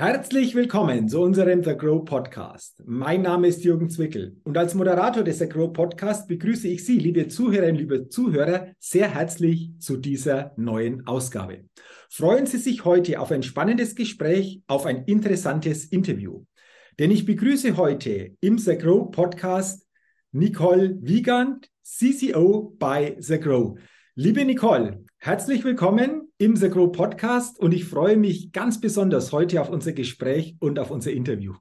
Herzlich willkommen zu unserem The Grow Podcast. Mein Name ist Jürgen Zwickel und als Moderator des The Grow Podcast begrüße ich Sie, liebe Zuhörerinnen, liebe Zuhörer, sehr herzlich zu dieser neuen Ausgabe. Freuen Sie sich heute auf ein spannendes Gespräch, auf ein interessantes Interview. Denn ich begrüße heute im The Grow Podcast Nicole Wiegand, CCO bei The Grow. Liebe Nicole, herzlich willkommen im The Grow Podcast und ich freue mich ganz besonders heute auf unser Gespräch und auf unser Interview.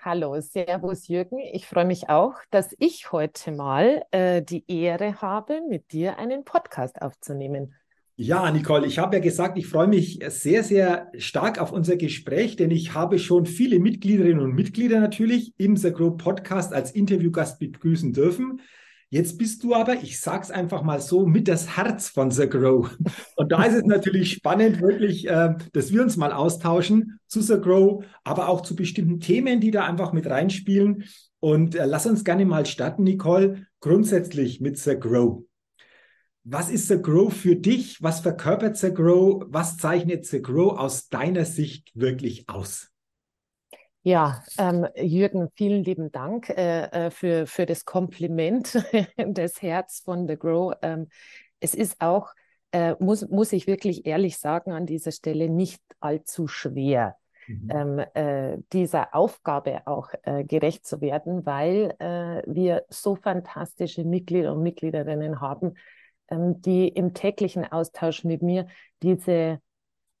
Hallo, Servus Jürgen. Ich freue mich auch, dass ich heute mal äh, die Ehre habe, mit dir einen Podcast aufzunehmen. Ja, Nicole, ich habe ja gesagt, ich freue mich sehr, sehr stark auf unser Gespräch, denn ich habe schon viele Mitgliederinnen und Mitglieder natürlich im The Grow Podcast als Interviewgast begrüßen dürfen. Jetzt bist du aber, ich sag's einfach mal so, mit das Herz von The Grow. Und da ist es natürlich spannend, wirklich, äh, dass wir uns mal austauschen zu The Grow, aber auch zu bestimmten Themen, die da einfach mit reinspielen. Und äh, lass uns gerne mal starten, Nicole, grundsätzlich mit The Grow. Was ist The Grow für dich? Was verkörpert The Grow? Was zeichnet The Grow aus deiner Sicht wirklich aus? Ja, ähm, Jürgen, vielen lieben Dank äh, äh für, für das Kompliment des Herz von The Grow. Ähm, es ist auch, äh, muss, muss ich wirklich ehrlich sagen, an dieser Stelle nicht allzu schwer, mhm. ähm, äh, dieser Aufgabe auch äh, gerecht zu werden, weil äh, wir so fantastische Mitglieder und Mitgliederinnen haben, ähm, die im täglichen Austausch mit mir diese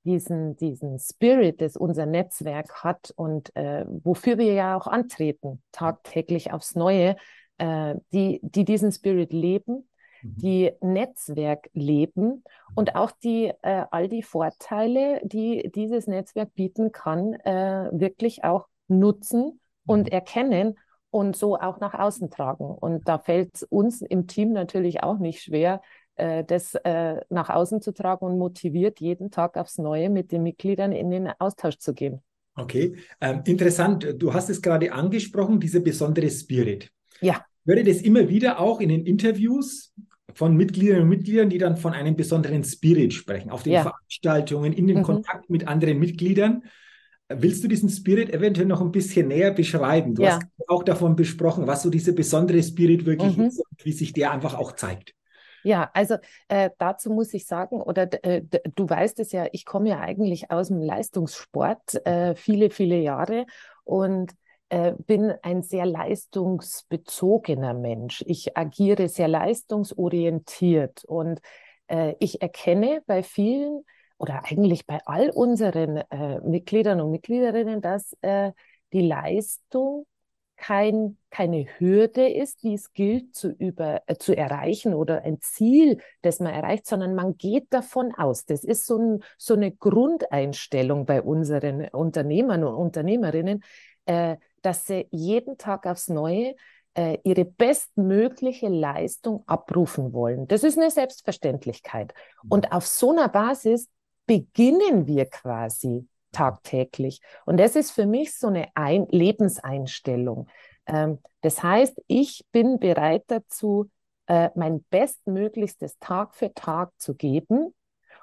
diesen, diesen Spirit, das unser Netzwerk hat und äh, wofür wir ja auch antreten, tagtäglich aufs Neue, äh, die, die diesen Spirit leben, mhm. die Netzwerk leben und auch die, äh, all die Vorteile, die dieses Netzwerk bieten kann, äh, wirklich auch nutzen und mhm. erkennen und so auch nach außen tragen. Und da fällt es uns im Team natürlich auch nicht schwer, äh, das äh, nach außen zu tragen und motiviert, jeden Tag aufs Neue mit den Mitgliedern in den Austausch zu gehen. Okay, ähm, interessant. Du hast es gerade angesprochen, dieser besondere Spirit. Ja. Ich höre das immer wieder auch in den Interviews von Mitgliedern und Mitgliedern, die dann von einem besonderen Spirit sprechen, auf den ja. Veranstaltungen, in dem mhm. Kontakt mit anderen Mitgliedern. Willst du diesen Spirit eventuell noch ein bisschen näher beschreiben? Du ja. hast auch davon besprochen, was so dieser besondere Spirit wirklich mhm. ist und wie sich der einfach auch zeigt. Ja, also äh, dazu muss ich sagen, oder äh, du weißt es ja, ich komme ja eigentlich aus dem Leistungssport äh, viele, viele Jahre und äh, bin ein sehr leistungsbezogener Mensch. Ich agiere sehr leistungsorientiert und äh, ich erkenne bei vielen oder eigentlich bei all unseren äh, Mitgliedern und Mitgliederinnen, dass die Leistung kein, keine Hürde ist, die es gilt zu, über, äh, zu erreichen oder ein Ziel, das man erreicht, sondern man geht davon aus. Das ist so, ein, so eine Grundeinstellung bei unseren Unternehmern und Unternehmerinnen, äh, dass sie jeden Tag aufs Neue äh, ihre bestmögliche Leistung abrufen wollen. Das ist eine Selbstverständlichkeit. Und auf so einer Basis beginnen wir quasi tagtäglich. Und das ist für mich so eine Ein Lebenseinstellung. Ähm, das heißt, ich bin bereit dazu, äh, mein Bestmöglichstes Tag für Tag zu geben.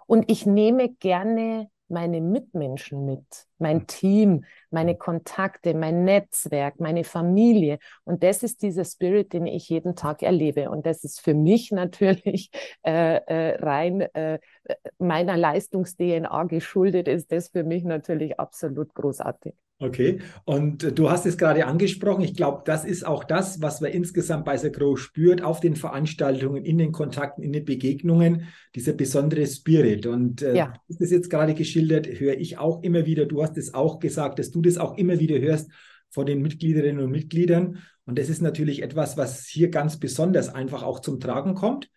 Und ich nehme gerne meine Mitmenschen mit, mein mhm. Team, meine Kontakte, mein Netzwerk, meine Familie. Und das ist dieser Spirit, den ich jeden Tag erlebe. Und das ist für mich natürlich äh, äh, rein äh, meiner Leistungs-DNA geschuldet, ist das für mich natürlich absolut großartig. Okay, und äh, du hast es gerade angesprochen. Ich glaube, das ist auch das, was man insgesamt bei The Grow spürt, auf den Veranstaltungen, in den Kontakten, in den Begegnungen, dieser besondere Spirit. Und äh, ja. du hast es jetzt gerade geschildert, höre ich auch immer wieder. Du hast es auch gesagt, dass du das auch immer wieder hörst von den Mitgliederinnen und Mitgliedern. Und das ist natürlich etwas, was hier ganz besonders einfach auch zum Tragen kommt.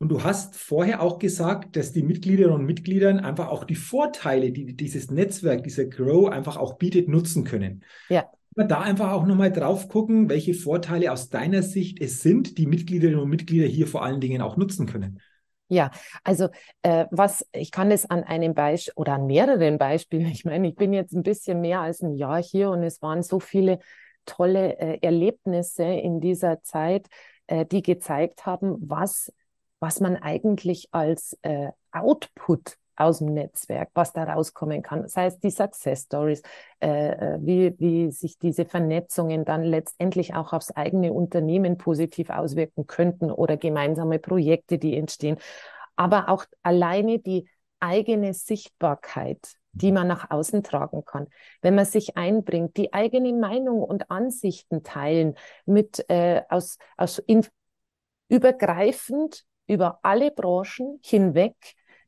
Und du hast vorher auch gesagt, dass die Mitgliederinnen und Mitglieder einfach auch die Vorteile, die dieses Netzwerk, dieser Grow einfach auch bietet, nutzen können. Ja. Da einfach auch nochmal drauf gucken, welche Vorteile aus deiner Sicht es sind, die Mitgliederinnen und Mitglieder hier vor allen Dingen auch nutzen können. Ja, also äh, was ich kann es an einem Beispiel oder an mehreren Beispielen. Ich meine, ich bin jetzt ein bisschen mehr als ein Jahr hier und es waren so viele tolle äh, Erlebnisse in dieser Zeit, äh, die gezeigt haben, was was man eigentlich als äh, Output aus dem Netzwerk, was da rauskommen kann. Das heißt, die Success Stories, äh, äh, wie, wie sich diese Vernetzungen dann letztendlich auch aufs eigene Unternehmen positiv auswirken könnten oder gemeinsame Projekte, die entstehen. Aber auch alleine die eigene Sichtbarkeit, die man nach außen tragen kann. Wenn man sich einbringt, die eigene Meinung und Ansichten teilen, mit äh, aus, aus in, übergreifend über alle Branchen hinweg,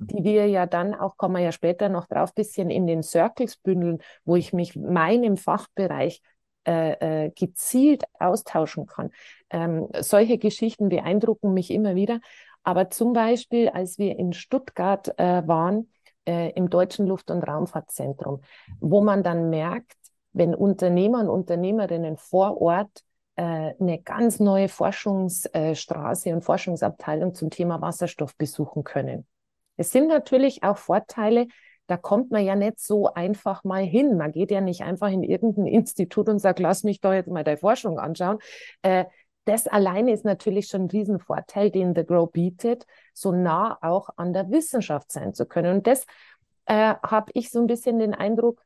die wir ja dann auch, kommen wir ja später noch drauf, bisschen in den Circles bündeln, wo ich mich meinem Fachbereich äh, äh, gezielt austauschen kann. Ähm, solche Geschichten beeindrucken mich immer wieder. Aber zum Beispiel, als wir in Stuttgart äh, waren, äh, im Deutschen Luft- und Raumfahrtzentrum, wo man dann merkt, wenn Unternehmer und Unternehmerinnen vor Ort eine ganz neue Forschungsstraße und Forschungsabteilung zum Thema Wasserstoff besuchen können. Es sind natürlich auch Vorteile, da kommt man ja nicht so einfach mal hin. Man geht ja nicht einfach in irgendein Institut und sagt, lass mich doch jetzt mal deine Forschung anschauen. Äh, das alleine ist natürlich schon ein Riesenvorteil, den The Grow bietet, so nah auch an der Wissenschaft sein zu können. Und das äh, habe ich so ein bisschen den Eindruck,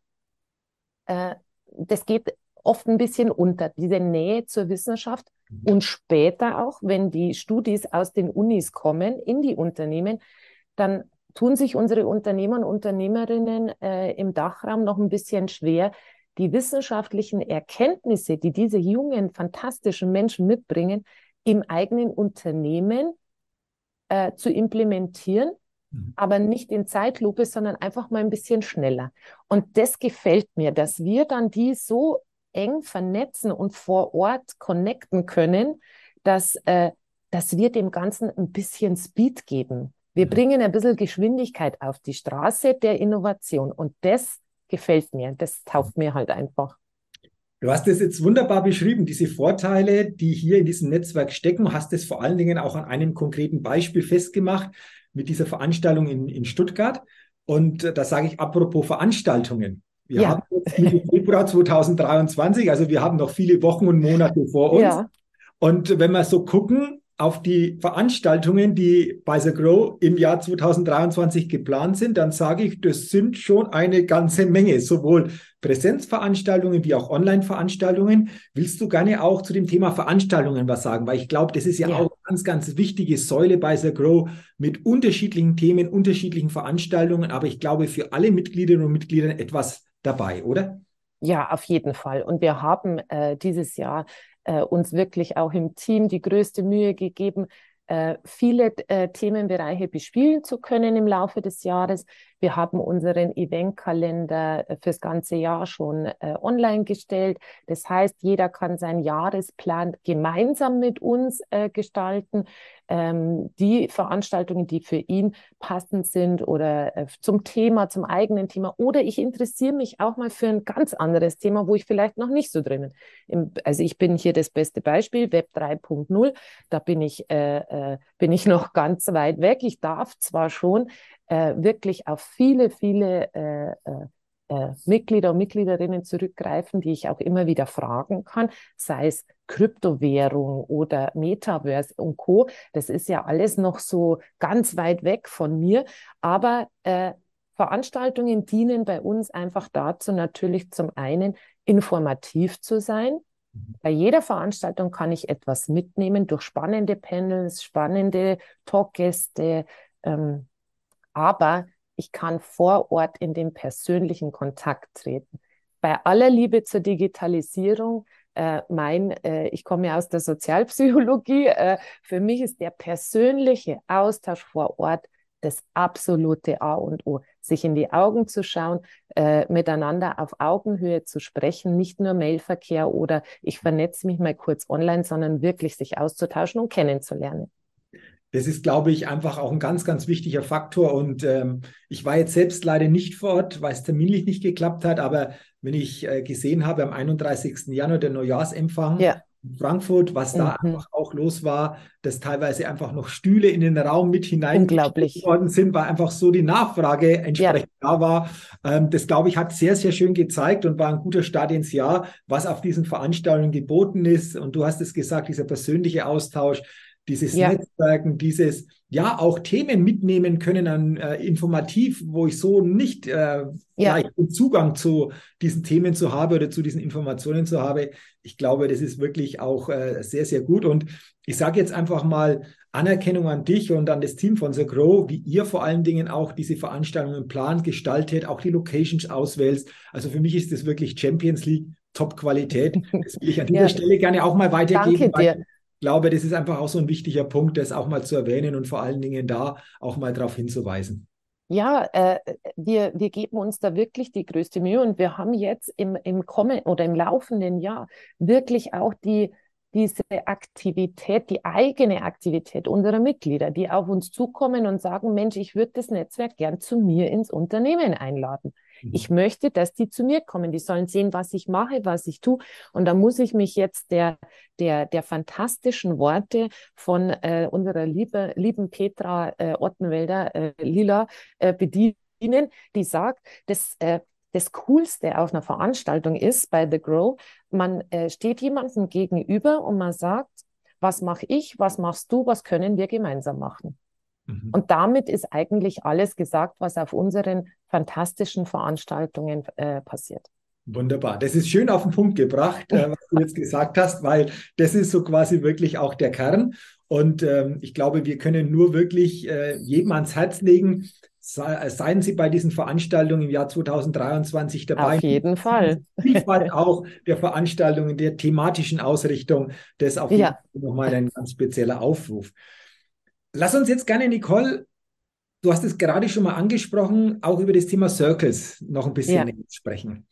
äh, das geht oft ein bisschen unter, diese Nähe zur Wissenschaft. Und später auch, wenn die Studis aus den Unis kommen in die Unternehmen, dann tun sich unsere Unternehmer und Unternehmerinnen äh, im Dachraum noch ein bisschen schwer, die wissenschaftlichen Erkenntnisse, die diese jungen, fantastischen Menschen mitbringen, im eigenen Unternehmen äh, zu implementieren, mhm. aber nicht in Zeitlupe, sondern einfach mal ein bisschen schneller. Und das gefällt mir, dass wir dann die so eng vernetzen und vor Ort connecten können, dass, äh, dass wir dem Ganzen ein bisschen Speed geben. Wir mhm. bringen ein bisschen Geschwindigkeit auf die Straße der Innovation und das gefällt mir. Das taugt mir halt einfach. Du hast es jetzt wunderbar beschrieben, diese Vorteile, die hier in diesem Netzwerk stecken, hast es vor allen Dingen auch an einem konkreten Beispiel festgemacht mit dieser Veranstaltung in, in Stuttgart. Und äh, da sage ich apropos Veranstaltungen. Wir ja. haben jetzt Mitte Februar 2023, also wir haben noch viele Wochen und Monate vor uns. Ja. Und wenn wir so gucken, auf die Veranstaltungen, die bei The Grow im Jahr 2023 geplant sind, dann sage ich, das sind schon eine ganze Menge, sowohl Präsenzveranstaltungen wie auch Online-Veranstaltungen. Willst du gerne auch zu dem Thema Veranstaltungen was sagen? Weil ich glaube, das ist ja, ja, auch eine ganz, ganz wichtige Säule bei The Grow mit unterschiedlichen Themen, unterschiedlichen Veranstaltungen, aber ich glaube für alle Mitgliederinnen und Mitglieder etwas dabei, oder? Ja, auf jeden Fall. Und wir haben äh, dieses Jahr äh, uns wirklich auch im Team die größte Mühe gegeben, äh, viele äh, Themenbereiche bespielen zu können im Laufe des Jahres. Wir haben unseren Eventkalender äh, fürs ganze Jahr schon äh, online gestellt. Das heißt, jeder kann seinen Jahresplan gemeinsam mit uns äh, gestalten. Ähm, die Veranstaltungen, die für ihn passend sind oder äh, zum Thema, zum eigenen Thema. Oder ich interessiere mich auch mal für ein ganz anderes Thema, wo ich vielleicht noch nicht so drinnen. Im, also ich bin hier das beste Beispiel, Web 3.0. Da bin ich, äh, äh, bin ich noch ganz weit weg. Ich darf zwar schon äh, wirklich auf viele, viele äh, äh, äh, Mitglieder und Mitgliederinnen zurückgreifen, die ich auch immer wieder fragen kann, sei es Kryptowährung oder Metaverse und Co. Das ist ja alles noch so ganz weit weg von mir, aber äh, Veranstaltungen dienen bei uns einfach dazu, natürlich zum einen informativ zu sein. Mhm. Bei jeder Veranstaltung kann ich etwas mitnehmen durch spannende Panels, spannende Talkgäste, ähm, aber ich kann vor Ort in den persönlichen Kontakt treten. Bei aller Liebe zur Digitalisierung, äh, mein, äh, ich komme ja aus der Sozialpsychologie, äh, für mich ist der persönliche Austausch vor Ort das absolute A und O. Sich in die Augen zu schauen, äh, miteinander auf Augenhöhe zu sprechen, nicht nur Mailverkehr oder ich vernetze mich mal kurz online, sondern wirklich sich auszutauschen und kennenzulernen. Das ist, glaube ich, einfach auch ein ganz, ganz wichtiger Faktor. Und ähm, ich war jetzt selbst leider nicht vor Ort, weil es terminlich nicht geklappt hat. Aber wenn ich äh, gesehen habe, am 31. Januar der Neujahrsempfang ja. in Frankfurt, was mhm. da einfach auch los war, dass teilweise einfach noch Stühle in den Raum mit hinein worden sind, weil einfach so die Nachfrage entsprechend ja. da war. Ähm, das, glaube ich, hat sehr, sehr schön gezeigt und war ein guter Start ins Jahr, was auf diesen Veranstaltungen geboten ist. Und du hast es gesagt, dieser persönliche Austausch dieses ja. Netzwerken, dieses ja auch Themen mitnehmen können an äh, informativ, wo ich so nicht äh, ja. Zugang zu diesen Themen zu habe oder zu diesen Informationen zu habe. Ich glaube, das ist wirklich auch äh, sehr, sehr gut. Und ich sage jetzt einfach mal Anerkennung an dich und an das Team von The Grow, wie ihr vor allen Dingen auch diese Veranstaltungen plant, gestaltet, auch die Locations auswählst. Also für mich ist das wirklich Champions League Top-Qualität. Das will ich an dieser ja. Stelle gerne auch mal weitergeben. Danke dir. Ich glaube, das ist einfach auch so ein wichtiger Punkt, das auch mal zu erwähnen und vor allen Dingen da auch mal darauf hinzuweisen. Ja, äh, wir, wir geben uns da wirklich die größte Mühe und wir haben jetzt im, im kommen oder im laufenden Jahr wirklich auch die, diese Aktivität, die eigene Aktivität unserer Mitglieder, die auf uns zukommen und sagen, Mensch, ich würde das Netzwerk gern zu mir ins Unternehmen einladen. Ich mhm. möchte, dass die zu mir kommen. Die sollen sehen, was ich mache, was ich tue. Und da muss ich mich jetzt der, der, der fantastischen Worte von äh, unserer liebe, lieben Petra äh, Ottenwälder äh, Lila äh, bedienen, die sagt, dass äh, das Coolste auf einer Veranstaltung ist bei The Grow, man äh, steht jemandem gegenüber und man sagt, was mache ich, was machst du, was können wir gemeinsam machen. Mhm. Und damit ist eigentlich alles gesagt, was auf unseren fantastischen Veranstaltungen äh, passiert. Wunderbar. Das ist schön auf den Punkt gebracht, äh, was du jetzt gesagt hast, weil das ist so quasi wirklich auch der Kern. Und ähm, ich glaube, wir können nur wirklich äh, jedem ans Herz legen, sei, seien Sie bei diesen Veranstaltungen im Jahr 2023 dabei. Auf jeden Fall. Vielfalt auch der Veranstaltungen, der thematischen Ausrichtung. Das ist auf jeden ja. Fall nochmal ein ganz spezieller Aufruf. Lass uns jetzt gerne, Nicole, du hast es gerade schon mal angesprochen, auch über das Thema Circles noch ein bisschen ja. sprechen.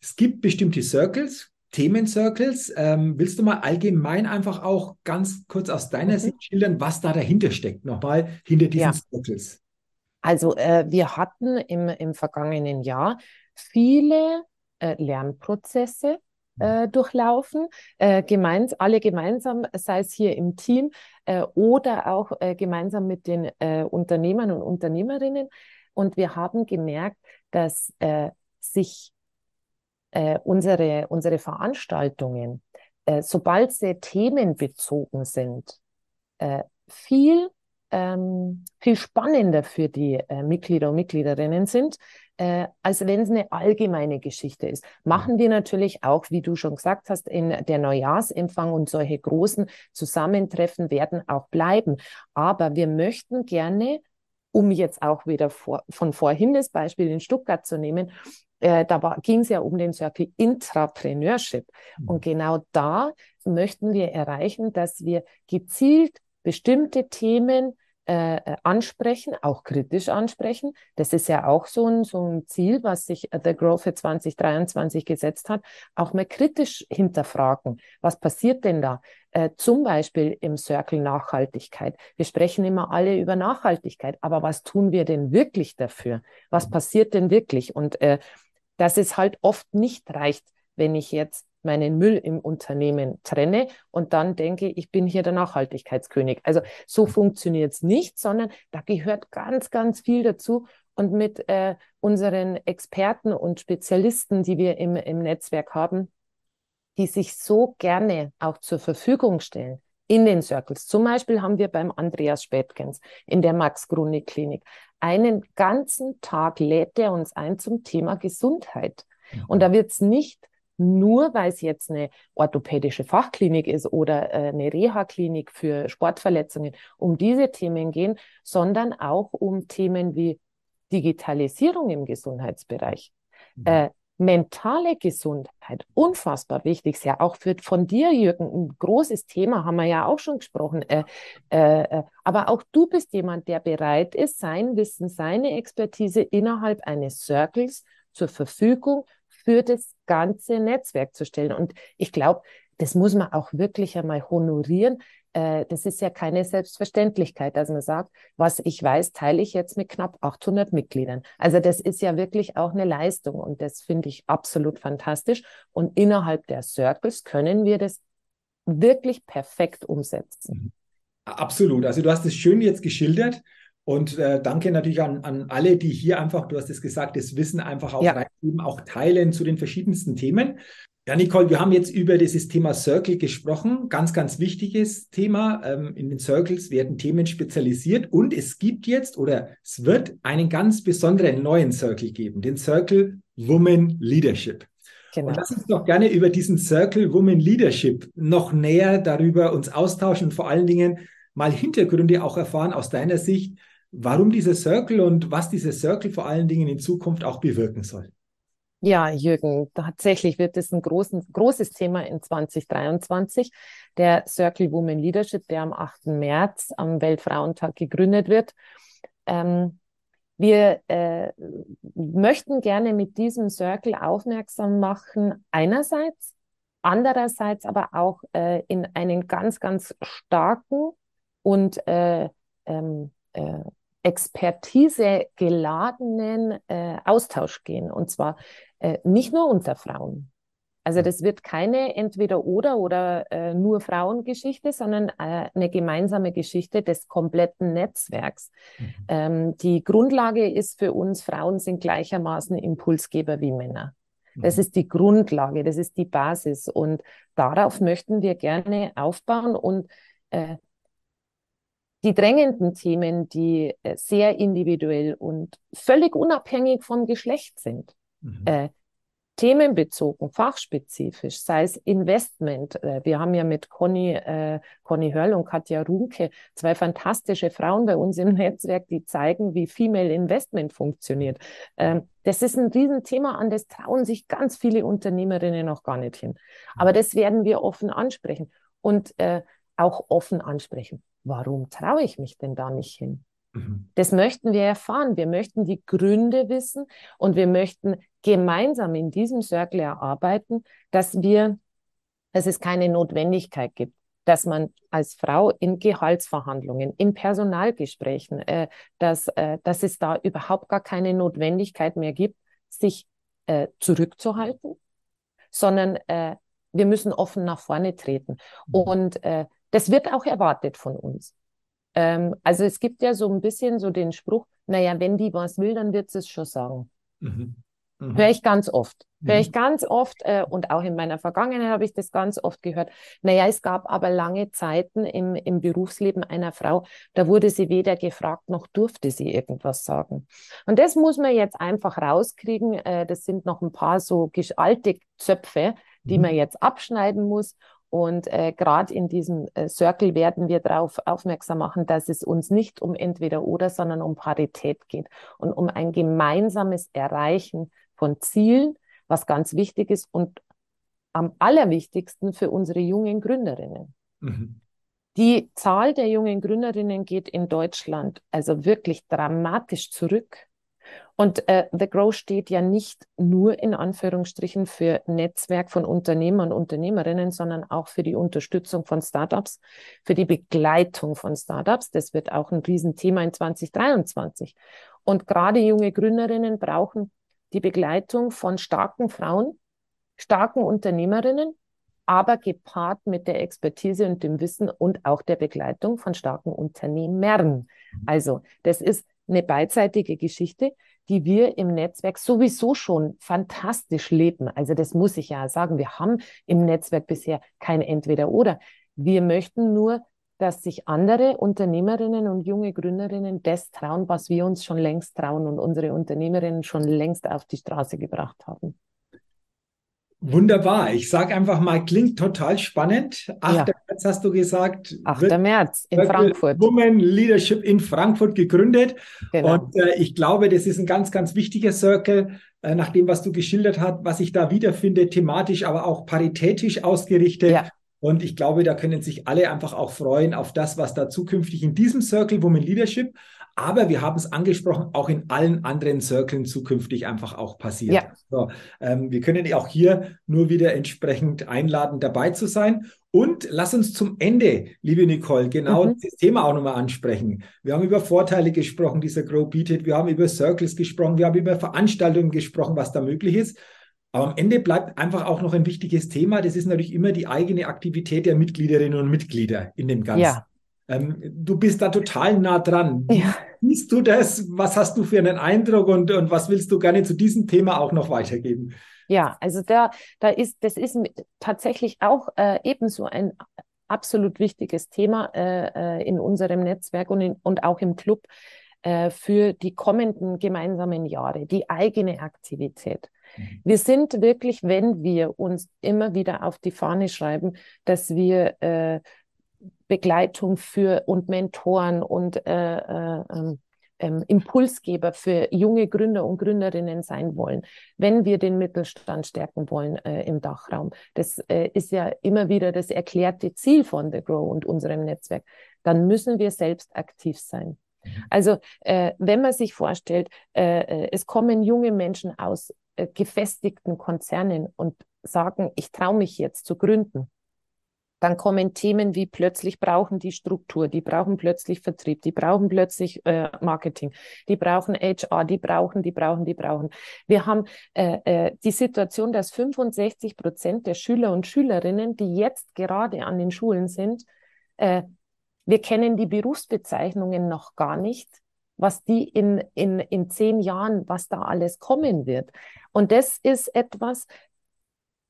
Es gibt bestimmte Circles, Themencircles. Ähm, willst du mal allgemein einfach auch ganz kurz aus deiner mhm. Sicht schildern, was da dahinter steckt, nochmal hinter diesen ja. Circles? Also äh, wir hatten im, im vergangenen Jahr viele äh, Lernprozesse, äh, durchlaufen, äh, gemeins, alle gemeinsam, sei es hier im Team äh, oder auch äh, gemeinsam mit den äh, Unternehmern und Unternehmerinnen. Und wir haben gemerkt, dass äh, sich unsere, unsere Veranstaltungen, sobald sie themenbezogen sind, viel ähm, viel spannender für die äh, Mitglieder und Mitgliederinnen sind, äh, als wenn es eine allgemeine Geschichte ist. Machen wir natürlich auch, wie du schon gesagt hast, in der Neujahrsempfang und solche großen Zusammentreffen werden auch bleiben. Aber wir möchten gerne, um jetzt auch wieder vor, von vorhin das Beispiel in Stuttgart zu nehmen, äh, da ging es ja um den Circle Intrapreneurship. Mhm. Und genau da möchten wir erreichen, dass wir gezielt bestimmte Themen äh, äh, ansprechen, auch kritisch ansprechen. Das ist ja auch so ein, so ein Ziel, was sich The Growth für 2023 gesetzt hat, auch mal kritisch hinterfragen. Was passiert denn da? Äh, zum Beispiel im Circle Nachhaltigkeit. Wir sprechen immer alle über Nachhaltigkeit, aber was tun wir denn wirklich dafür? Was passiert denn wirklich? Und äh, dass es halt oft nicht reicht, wenn ich jetzt meinen Müll im Unternehmen trenne und dann denke, ich bin hier der Nachhaltigkeitskönig. Also so mhm. funktioniert es nicht, sondern da gehört ganz, ganz viel dazu. Und mit äh, unseren Experten und Spezialisten, die wir im, im Netzwerk haben, die sich so gerne auch zur Verfügung stellen in den Circles. Zum Beispiel haben wir beim Andreas Spätkens in der Max-Gruni-Klinik einen ganzen Tag lädt er uns ein zum Thema Gesundheit. Und da wird es nicht nur weil es jetzt eine orthopädische Fachklinik ist oder äh, eine Reha-Klinik für Sportverletzungen, um diese Themen gehen, sondern auch um Themen wie Digitalisierung im Gesundheitsbereich. Mhm. Äh, mentale Gesundheit, unfassbar wichtig, ist ja auch für, von dir, Jürgen, ein großes Thema, haben wir ja auch schon gesprochen. Äh, äh, äh, aber auch du bist jemand, der bereit ist, sein Wissen, seine Expertise innerhalb eines Circles zur Verfügung für das ganze Netzwerk zu stellen. Und ich glaube, das muss man auch wirklich einmal honorieren. Äh, das ist ja keine Selbstverständlichkeit, dass man sagt, was ich weiß, teile ich jetzt mit knapp 800 Mitgliedern. Also das ist ja wirklich auch eine Leistung und das finde ich absolut fantastisch. Und innerhalb der Circles können wir das wirklich perfekt umsetzen. Absolut. Also du hast es schön jetzt geschildert Und äh, danke natürlich an, an alle, die hier einfach, du hast es gesagt, das Wissen einfach auch Ja. reingeben, auch teilen zu den verschiedensten Themen. Ja, Nicole, wir haben jetzt über dieses Thema Circle gesprochen. Ganz, ganz wichtiges Thema. Ähm, in den Circles werden Themen spezialisiert und es gibt jetzt oder es wird einen ganz besonderen neuen Circle geben, den Circle Woman Leadership. Genau. Und lass uns doch gerne über diesen Circle Woman Leadership noch näher darüber uns austauschen und vor allen Dingen mal Hintergründe auch erfahren aus deiner Sicht, warum dieser Circle und was dieser Circle vor allen Dingen in Zukunft auch bewirken soll. Ja, Jürgen, tatsächlich wird es ein großen, großes Thema in 2023. Der Circle Women Leadership, der am 8. März am Weltfrauentag gegründet wird. Ähm, wir äh, möchten gerne mit diesem Circle aufmerksam machen, einerseits, andererseits aber auch äh, in einen ganz, ganz starken und äh, ähm, äh, Expertise geladenen äh, Austausch gehen. Und zwar äh, nicht nur unter Frauen. Also das wird keine entweder oder oder äh, nur Frauengeschichte, sondern äh, eine gemeinsame Geschichte des kompletten Netzwerks. Mhm. Ähm, die Grundlage ist für uns, Frauen sind gleichermaßen Impulsgeber wie Männer. Das Mhm. ist die Grundlage, das ist die Basis. Und darauf möchten wir gerne aufbauen und äh, die drängenden Themen, die äh, sehr individuell und völlig unabhängig vom Geschlecht sind, Mhm. äh, themenbezogen, fachspezifisch, sei es Investment. Äh, wir haben ja mit Conny, äh, Conny Hörl und Katja Runke zwei fantastische Frauen bei uns im Netzwerk, die zeigen, wie Female Investment funktioniert. Ähm, das ist ein Riesenthema, an das trauen sich ganz viele Unternehmerinnen noch gar nicht hin. Aber das werden wir offen ansprechen und äh, auch offen ansprechen. Warum traue ich mich denn da nicht hin? Mhm. Das möchten wir erfahren. Wir möchten die Gründe wissen und wir möchten gemeinsam in diesem Circle erarbeiten, dass wir, dass es keine Notwendigkeit gibt, dass man als Frau in Gehaltsverhandlungen, in Personalgesprächen, äh, dass, äh, dass es da überhaupt gar keine Notwendigkeit mehr gibt, sich äh, zurückzuhalten, sondern äh, wir müssen offen nach vorne treten. Mhm. Und äh, das wird auch erwartet von uns. Ähm, also es gibt ja so ein bisschen so den Spruch, naja, wenn die was will, dann wird sie es schon sagen. Mhm. Mhm. Höre ich ganz oft. Höre Mhm. ich ganz oft äh, und auch in meiner Vergangenheit habe ich das ganz oft gehört. Naja, es gab aber lange Zeiten im, im Berufsleben einer Frau, da wurde sie weder gefragt noch durfte sie irgendwas sagen. Und das muss man jetzt einfach rauskriegen. Äh, das sind noch ein paar so alte Zöpfe, die Mhm. man jetzt abschneiden muss. Und äh, gerade in diesem äh, Circle werden wir darauf aufmerksam machen, dass es uns nicht um entweder oder, sondern um Parität geht und um ein gemeinsames Erreichen von Zielen, was ganz wichtig ist und am allerwichtigsten für unsere jungen Gründerinnen. Mhm. Die Zahl der jungen Gründerinnen geht in Deutschland also wirklich dramatisch zurück. Und äh, The Grow steht ja nicht nur in Anführungsstrichen für Netzwerk von Unternehmern und Unternehmerinnen, sondern auch für die Unterstützung von Startups, für die Begleitung von Startups. Das wird auch ein Riesenthema in 2023. Und gerade junge Gründerinnen brauchen die Begleitung von starken Frauen, starken Unternehmerinnen, aber gepaart mit der Expertise und dem Wissen und auch der Begleitung von starken Unternehmern. Also das ist eine beidseitige Geschichte, die wir im Netzwerk sowieso schon fantastisch leben. Also das muss ich ja sagen. Wir haben im Netzwerk bisher kein Entweder-Oder. Wir möchten nur, dass sich andere Unternehmerinnen und junge Gründerinnen das trauen, was wir uns schon längst trauen und unsere Unternehmerinnen schon längst auf die Straße gebracht haben. Wunderbar. Ich sage einfach mal, klingt total spannend. 8. Ja. März hast du gesagt, 8. wird März in Frankfurt. Women Leadership in Frankfurt gegründet. Genau. Und äh, ich glaube, das ist ein ganz, ganz wichtiger Circle, äh, nach dem, was du geschildert hast, was ich da wiederfinde, thematisch, aber auch paritätisch ausgerichtet. Ja. Und ich glaube, da können sich alle einfach auch freuen auf das, was da zukünftig in diesem Circle Women Leadership, aber wir haben es angesprochen, auch in allen anderen Circlen zukünftig einfach auch passiert. Ja. So, ähm, wir können auch hier nur wieder entsprechend einladen, dabei zu sein. Und lass uns zum Ende, liebe Nicole, genau Mhm. das Thema auch nochmal ansprechen. Wir haben über Vorteile gesprochen, dieser Grow bietet. Wir haben über Circles gesprochen. Wir haben über Veranstaltungen gesprochen, was da möglich ist. Aber am Ende bleibt einfach auch noch ein wichtiges Thema. Das ist natürlich immer die eigene Aktivität der Mitgliederinnen und Mitglieder in dem Ganzen. Ja. Ähm, du bist da total nah dran. Ja. Siehst du das? Was hast du für einen Eindruck und, und was willst du gerne zu diesem Thema auch noch weitergeben? Ja, also da, da ist, das ist tatsächlich auch äh, ebenso ein absolut wichtiges Thema äh, äh, in unserem Netzwerk und, in, und auch im Club äh, für die kommenden gemeinsamen Jahre, die eigene Aktivität. Mhm. Wir sind wirklich, wenn wir uns immer wieder auf die Fahne schreiben, dass wir äh, Begleitung für und Mentoren und äh, äh, ähm, ähm, Impulsgeber für junge Gründer und Gründerinnen sein wollen, wenn wir den Mittelstand stärken wollen äh, im Dachraum. Das äh, ist ja immer wieder das erklärte Ziel von The Grow und unserem Netzwerk. Dann müssen wir selbst aktiv sein. Also äh, wenn man sich vorstellt, äh, äh, es kommen junge Menschen aus äh, gefestigten Konzernen und sagen, ich traue mich jetzt zu gründen dann kommen Themen wie plötzlich brauchen die Struktur, die brauchen plötzlich Vertrieb, die brauchen plötzlich äh, Marketing, die brauchen HR, die brauchen, die brauchen, die brauchen. Wir haben äh, äh, die Situation, dass 65 Prozent der Schüler und Schülerinnen, die jetzt gerade an den Schulen sind, äh, wir kennen die Berufsbezeichnungen noch gar nicht, was die in, in, in zehn Jahren, was da alles kommen wird. Und das ist etwas,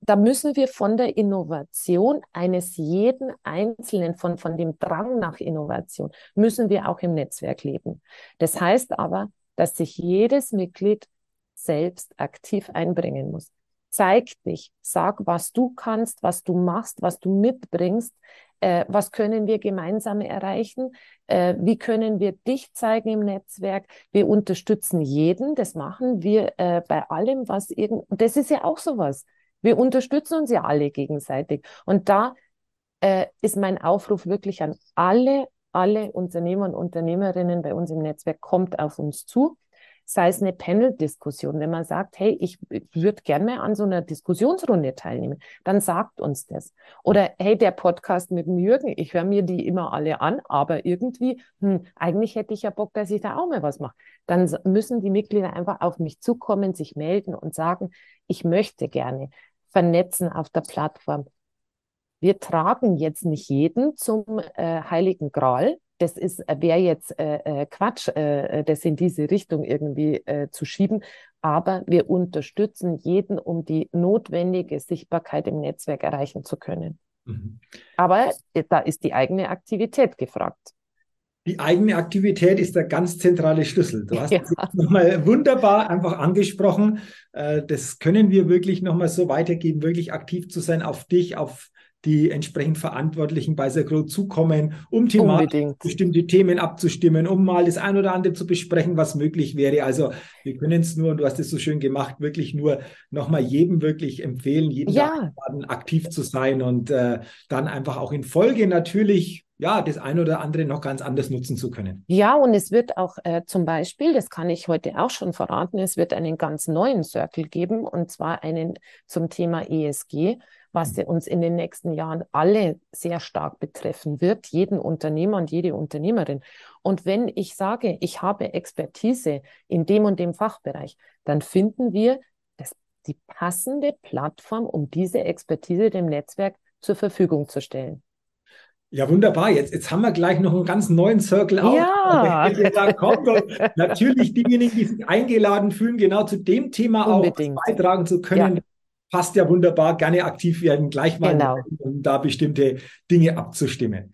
da müssen wir von der Innovation eines jeden Einzelnen, von, von dem Drang nach Innovation, müssen wir auch im Netzwerk leben. Das heißt aber, dass sich jedes Mitglied selbst aktiv einbringen muss. Zeig dich, sag, was du kannst, was du machst, was du mitbringst, äh, was können wir gemeinsam erreichen, äh, wie können wir dich zeigen im Netzwerk. Wir unterstützen jeden, das machen wir äh, bei allem, was irgend, das ist ja auch sowas. Wir unterstützen uns ja alle gegenseitig. Und da äh, ist mein Aufruf wirklich an alle, alle Unternehmer und Unternehmerinnen bei uns im Netzwerk, kommt auf uns zu. Sei es eine Panel-Diskussion, wenn man sagt, hey, ich würde gerne mal an so einer Diskussionsrunde teilnehmen, dann sagt uns das. Oder hey, der Podcast mit dem Jürgen, ich höre mir die immer alle an, aber irgendwie, hm, eigentlich hätte ich ja Bock, dass ich da auch mal was mache. Dann müssen die Mitglieder einfach auf mich zukommen, sich melden und sagen, ich möchte gerne vernetzen auf der Plattform. Wir tragen jetzt nicht jeden zum äh, Heiligen Gral. Das ist äh, wäre jetzt äh, äh, Quatsch, äh, das in diese Richtung irgendwie äh, zu schieben. Aber wir unterstützen jeden, um die notwendige Sichtbarkeit im Netzwerk erreichen zu können. Mhm. Aber da ist die eigene Aktivität gefragt. Die eigene Aktivität ist der ganz zentrale Schlüssel. Du hast ja. es nochmal wunderbar einfach angesprochen. Äh, das können wir wirklich nochmal so weitergeben, wirklich aktiv zu sein, auf dich, auf die entsprechend Verantwortlichen bei Sagro zukommen, um bestimmte Themen abzustimmen, um mal das ein oder andere zu besprechen, was möglich wäre. Also wir können es nur, und du hast es so schön gemacht, wirklich nur nochmal jedem wirklich empfehlen, jedem ja. aktiv zu sein und äh, dann einfach auch in Folge natürlich ja, das eine oder andere noch ganz anders nutzen zu können. Ja, und es wird auch äh, zum Beispiel, das kann ich heute auch schon verraten, es wird einen ganz neuen Circle geben und zwar einen zum Thema ESG, was mhm. uns in den nächsten Jahren alle sehr stark betreffen wird, jeden Unternehmer und jede Unternehmerin. Und wenn ich sage, ich habe Expertise in dem und dem Fachbereich, dann finden wir das, die passende Plattform, um diese Expertise dem Netzwerk zur Verfügung zu stellen. Ja, wunderbar. Jetzt, jetzt haben wir gleich noch einen ganz neuen Circle auf. Ja. Da kommt natürlich diejenigen, die sich eingeladen fühlen, genau zu dem Thema Unbedingt. auch beitragen zu können. Ja. Passt ja wunderbar. Gerne aktiv werden, gleich mal, genau. um da bestimmte Dinge abzustimmen.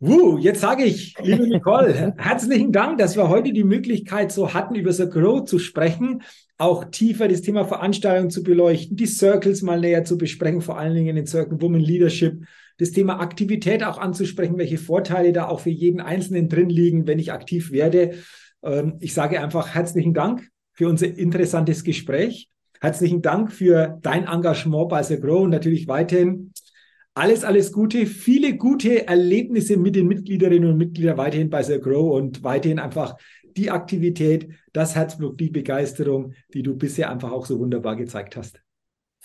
Uh, jetzt sage ich, liebe Nicole, herzlichen Dank, dass wir heute die Möglichkeit so hatten, über The Grow zu sprechen, auch tiefer das Thema Veranstaltung zu beleuchten, die Circles mal näher zu besprechen, vor allen Dingen den Circle Women Leadership das Thema Aktivität auch anzusprechen, welche Vorteile da auch für jeden Einzelnen drin liegen, wenn ich aktiv werde. Ähm, ich sage einfach herzlichen Dank für unser interessantes Gespräch. Herzlichen Dank für dein Engagement bei The Grow und natürlich weiterhin alles, alles Gute, viele gute Erlebnisse mit den Mitgliederinnen und Mitgliedern weiterhin bei The Grow und weiterhin einfach die Aktivität, das Herzblut, die Begeisterung, die du bisher einfach auch so wunderbar gezeigt hast.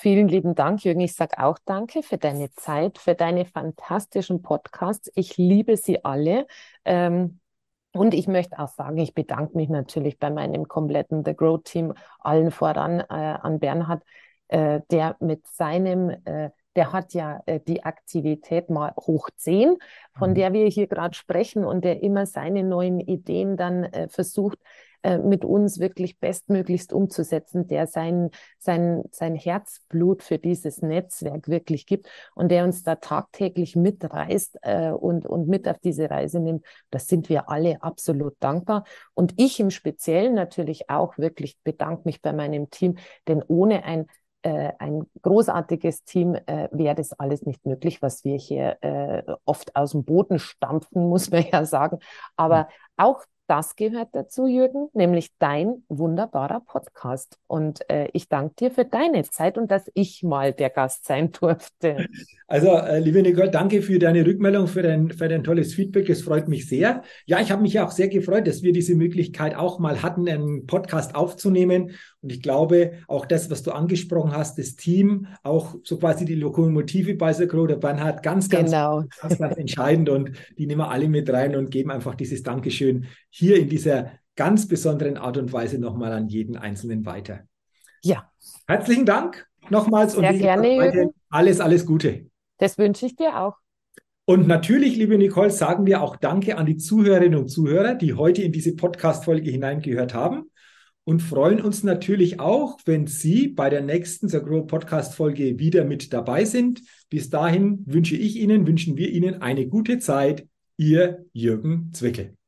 Vielen lieben Dank, Jürgen. Ich sage auch danke für deine Zeit, für deine fantastischen Podcasts. Ich liebe sie alle. Ähm, und ich möchte auch sagen, ich bedanke mich natürlich bei meinem kompletten The Grow Team, allen voran äh, an Bernhard, äh, der mit seinem äh, der hat ja äh, die Aktivität mal hoch 10, von mhm. der wir hier gerade sprechen und der immer seine neuen Ideen dann äh, versucht, äh, mit uns wirklich bestmöglichst umzusetzen, der sein, sein, sein Herzblut für dieses Netzwerk wirklich gibt und der uns da tagtäglich mitreißt äh, und, und mit auf diese Reise nimmt. Das sind wir alle absolut dankbar. Und ich im Speziellen natürlich auch wirklich bedanke mich bei meinem Team, denn ohne ein äh, ein großartiges Team äh, wäre das alles nicht möglich, was wir hier äh, oft aus dem Boden stampfen, muss man ja sagen. Aber auch das gehört dazu, Jürgen, nämlich dein wunderbarer Podcast. Und äh, ich danke dir für deine Zeit und dass ich mal der Gast sein durfte. Also, äh, liebe Nicole, danke für deine Rückmeldung, für dein, für dein tolles Feedback. Es freut mich sehr. Ja, ich habe mich auch sehr gefreut, dass wir diese Möglichkeit auch mal hatten, einen Podcast aufzunehmen. Und ich glaube, auch das, was du angesprochen hast, das Team, auch so quasi die Lokomotive bei Sakro, der Bernhard, ganz, ganz, genau. ganz, ganz entscheidend. Und die nehmen wir alle mit rein und geben einfach dieses Dankeschön hier in dieser ganz besonderen Art und Weise nochmal an jeden Einzelnen weiter. Ja. Herzlichen Dank nochmals Sehr und gerne, alles, alles Gute. Das wünsche ich dir auch. Und natürlich, liebe Nicole, sagen wir auch Danke an die Zuhörerinnen und Zuhörer, die heute in diese Podcast-Folge hineingehört haben und freuen uns natürlich auch, wenn Sie bei der nächsten Sagro Podcast Folge wieder mit dabei sind. Bis dahin wünsche ich Ihnen, wünschen wir Ihnen eine gute Zeit. Ihr Jürgen Zwickel.